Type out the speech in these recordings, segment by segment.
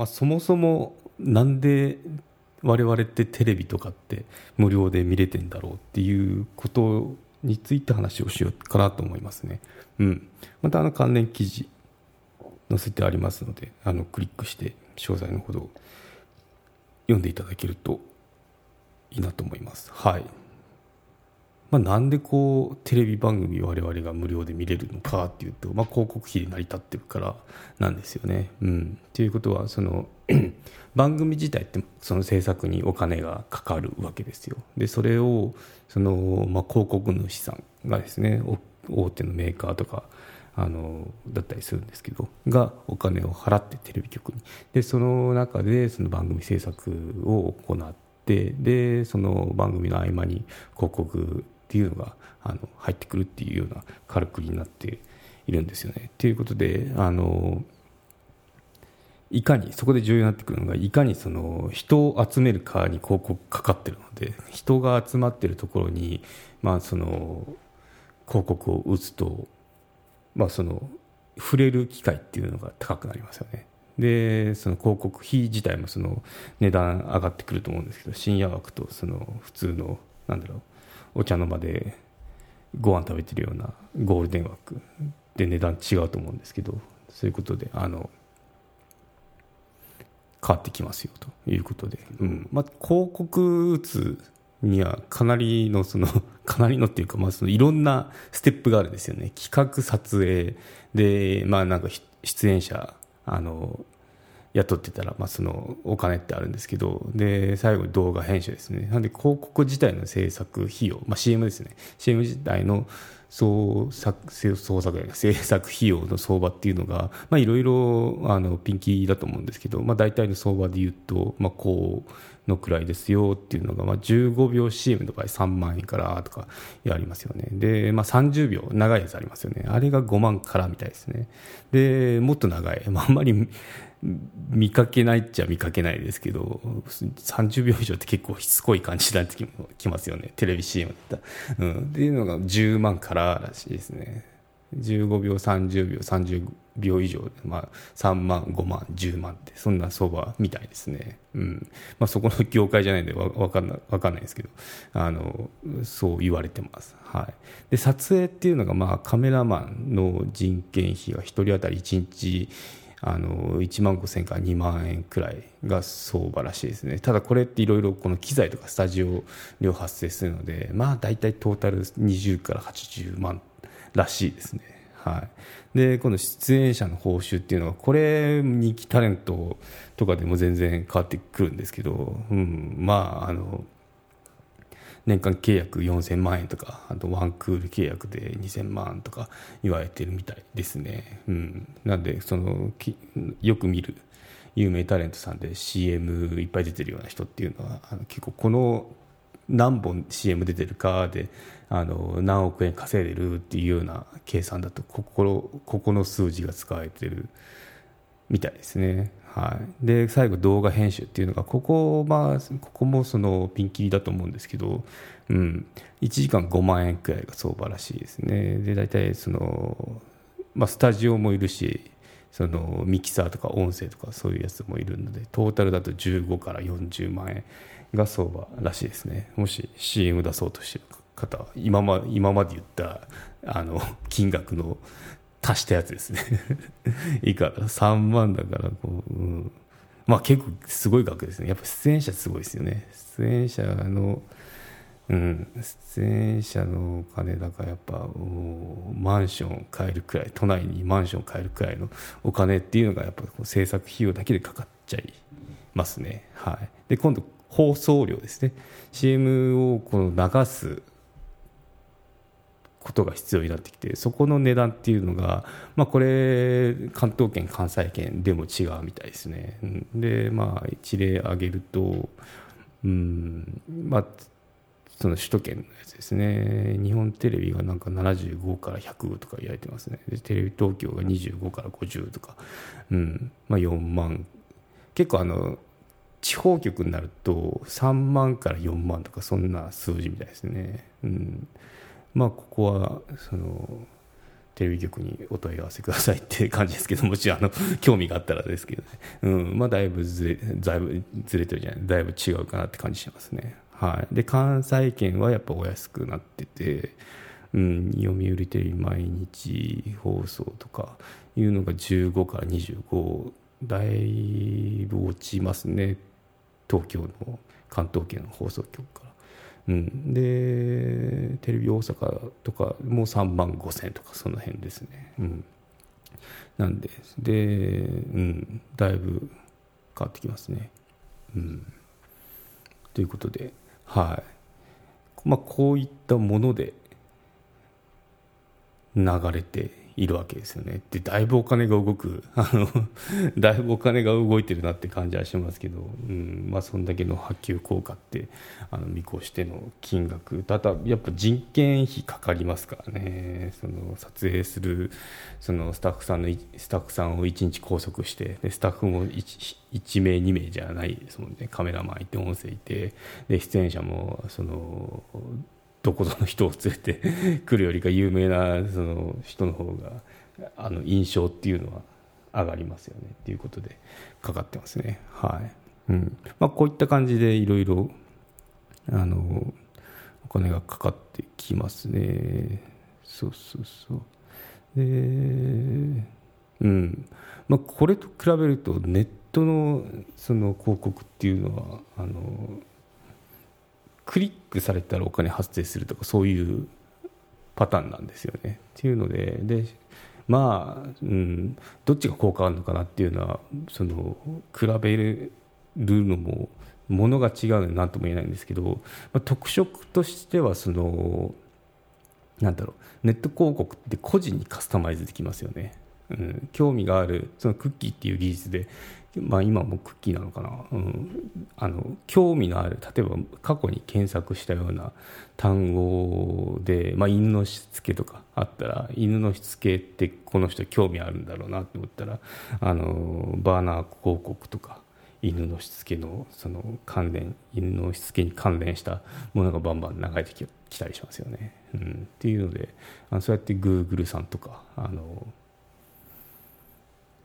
まあ、そもそもなんで我々ってテレビとかって無料で見れてんだろうっていうことについて話をしようかなと思いますね。うん、またあの関連記事載せてありますのであのクリックして詳細のほど読んでいただけるといいなと思います。はいまあ、なんでこうテレビ番組我々が無料で見れるのかっていうと、まあ、広告費で成り立ってるからなんですよね。うん、ということはその 番組自体ってその制作にお金がかかるわけですよ。でそれをその、まあ、広告主さんがですね大手のメーカーとかあのだったりするんですけどがお金を払ってテレビ局にでその中でその番組制作を行ってでその番組の合間に広告っていうのがあの入ってくるっていうようなカルクリになっているんですよね。ということであのいかにそこで重要になってくるのがいかにその人を集める側に広告かかってるので人が集まってるところに、まあ、その広告を打つとまあ、その触れる機会っていうのが高くなりますよね。でその広告費自体もその値段上がってくると思うんですけど深夜枠とその普通のなんだろうお茶の間でご飯食べてるようなゴールデン枠で値段違うと思うんですけどそういうことであの変わってきますよということで、うん。まあ、広告打つにはかなりのその かなりのっていうか、まあ、そのいろんなステップがあるんですよね。企画撮影でまあなんか出演者あの雇ってたら、まあ、そのお金ってあるんですけどで最後に動画編集ですね。なんで広告自体の制作費用、まあ、CM ですね。CM 自体の創作創作制作費用の相場っていうのがいろいろピンキーだと思うんですけど、まあ、大体の相場で言うと、まあ、こうのくらいですよっていうのが、まあ、15秒 CM の場合3万円からとかやりますよね。で、まあ、30秒長いやつありますよね。あれが5万からみたいですね。でもっと長い、まあ、あんまり見かけないっちゃ見かけないですけど30秒以上って結構しつこい感じになってきますよね。テレビ CM だった、うん、っていうのが10万かららしいですね。15秒30秒30秒以上で、まあ、3万5万10万ってそんな相場みたいですね、うん。まあ、そこの業界じゃないんで分かんない分かんないですけどあのそう言われてます、はい、で撮影っていうのが、まあ、カメラマンの人件費が1人当たり1日あの1万5000から2万円くらいが相場らしいですね。ただこれっていろいろこの機材とかスタジオ料発生するのでまあ大体トータル20から80万らしいですね。はい、で今度出演者の報酬っていうのはこれ人気タレントとかでも全然変わってくるんですけど、うん、まああの年間契約4000万円とかあとワンクール契約で2000万とか言われてるみたいですね、うん、なんでそのよく見る有名タレントさんで CM いっぱい出てるような人っていうのはあの結構この何本 CM 出てるかであの何億円稼いでるっていうような計算だとここここの数字が使われてるみたいですね。はい、で最後動画編集っていうのがここ,、まあ、ここもそのピンキリだと思うんですけど、うん、1時間5万円くらいが相場らしいですね。で大体その、まあ、スタジオもいるしそのミキサーとか音声とかそういうやつもいるのでトータルだと15から40万円が相場らしいですね。もし CM 出そうとしてる方は今ま今まで言ったあの金額の足したやつですね。いいから。3万だからこう、うん、まあ結構すごい額ですね。やっぱ出演者すごいですよね。出演者のうん、出演者のお金だからやっぱマンション買えるくらい都内にマンション買えるくらいのお金っていうのがやっぱこう制作費用だけでかかっちゃいますね。はい、で今度放送料ですね。CM をこの流すことが必要になってきてそこの値段っていうのが、まあ、これ関東圏関西圏でも違うみたいですね。でまあ一例挙げるとうんまあその首都圏のやつですね日本テレビがなんか75から100とか言われてますねテレビ東京が25から50とか、うんまあ、4万結構あの地方局になると3万から4万とかそんな数字みたいですね。うん、まあここはそのテレビ局にお問い合わせくださいって感じですけどもしあの興味があったらですけどね、うん。まあ、だいぶずれだいぶずれてるじゃない？だいぶ違うかなって感じしますね、はい、で関西圏はやっぱお安くなってて、うん、読売テレビ毎日放送とかいうのが15から25だいぶ落ちますね。東京の関東圏の放送局から。うん、でテレビ大阪とかもう3万5000とかその辺ですね、うん、なんでで、うん、だいぶ変わってきますね、うん、ということではい。まあこういったもので流れているわけですよね。でだいぶお金が動く。あの だいぶお金が動いてるなって感じはしますけど、うん。まあ、そんだけの波及効果ってあの見越しての金額。ただやっぱ人件費かかりますからね。その撮影するそのスタッフさんのスタッフさんを1日拘束してでスタッフも 1, 1名2名じゃないですもんね。カメラマンいて音声いて。で出演者もそのどこぞの人を連れてくるよりか有名なその人の方があの印象っていうのは上がりますよねっていうことでかかってますね。はい。うん。まあこういった感じでいろいろあのお金がかかってきますね。そうそうそう。でうん。まあこれと比べるとネットのその広告っていうのはあのクリックされたらお金発生するとかそういうパターンなんですよね。っていうのででまあ、うん、どっちが効果あるのかなっていうのはその比べるのもものが違うので何とも言えないんですけど、まあ、特色としてはそのなんだろうネット広告って個人にカスタマイズできますよね。うん、興味があるそのクッキーっていう技術でまあ、今もクッキーなのかな、うん、あの興味のある例えば過去に検索したような単語で、まあ、犬のしつけとかあったら犬のしつけってこの人興味あるんだろうなと思ったらあのバーナー広告とか犬のしつけのその関連犬のしつけに関連したものがバンバン流れてきたりしますよね。うん、っていうのであのそうやってグーグルさんとかあの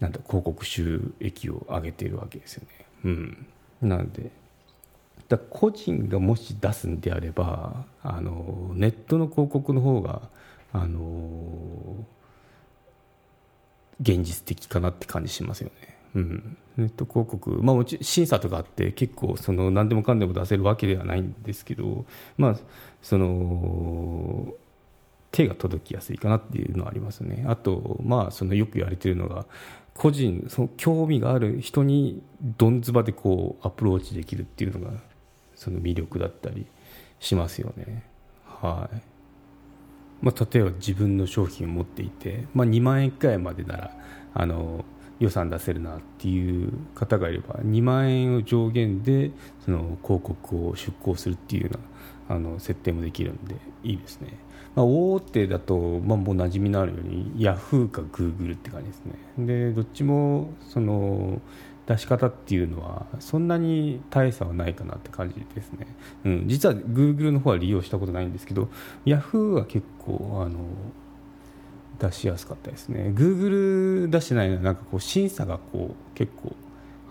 なんだ広告収益を上げているわけですよね。うん、なのでだ個人がもし出すんであればあのネットの広告の方があの現実的かなって感じしますよね。うん、ネット広告、まあ、もち審査とかあって結構その何でもかんでも出せるわけではないんですけど、まあ、その手が届きやすいかなっていうのはありますね。あと、まあ、そのよく言われてるのが個人その興味がある人にどんずばでこうアプローチできるっていうのがその魅力だったりしますよね。はいまあ、例えば自分の商品を持っていて、まあ、2万円くらいまでならあの予算出せるなっていう方がいれば2万円を上限でその広告を出稿するっていうようなあの設定もできるんでいいですね。まあ、大手だと、まあ、もう馴染みのあるようにヤフーかグーグルって感じですね。でどっちもその出し方っていうのはそんなに大差はないかなって感じですね、うん、実はグーグルの方は利用したことないんですけどヤフーは結構あの出しやすかったですね。グーグル出してないのはなんかこう審査がこう結構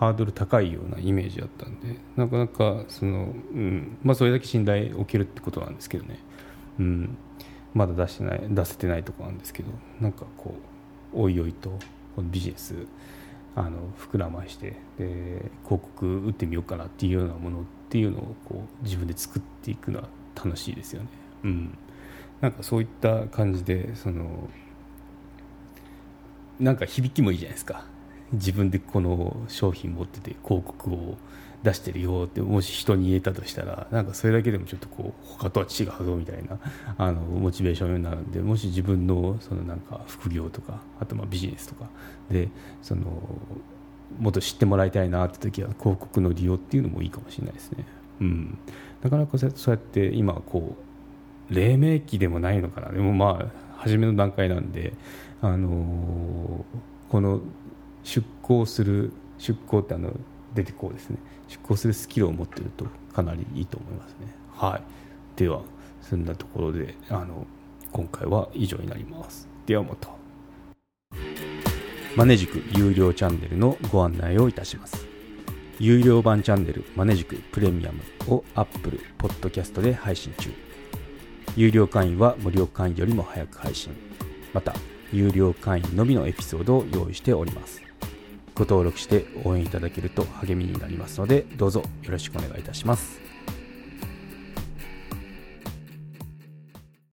ハードル高いようなイメージだったんでなかなかその、うん。まあ、それだけ信頼を受けるってことなんですけどね、うん、まだ出してない出せてないとこなんですけどなんかこうおいおいとこのビジネスあの膨らましてで広告打ってみようかなっていうようなものっていうのをこう自分で作っていくのは楽しいですよね。うん、なんかそういった感じでそのなんか響きもいいじゃないですか。自分でこの商品持ってて広告を出してるよってもし人に言えたとしたらなんかそれだけでもちょっとこう他とは違うぞみたいな あのモチベーションになるんでもし自分のそのなんか副業とかあとまあビジネスとか。でそのもっと知ってもらいたいなって時は広告の利用っていうのもいいかもしれないですね。うん、なかなかそうやって今こう黎明期でもないのかな。でもまあ初めの段階なんで、あのー、この出向する出向ってあの出てこうですね。出向するスキルを持ってるとかなりいいと思いますね。はい。ではそんなところであの今回は以上になります。表元マネジク有料チャンネルのご案内をいたします。有料版チャンネルマネジクプレミアムを Apple Podcast で配信中。有料会員は無料会員よりも早く配信。また有料会員のみのエピソードを用意しております。ご登録して応援いただけると励みになりますのでどうぞよろしくお願いいたします。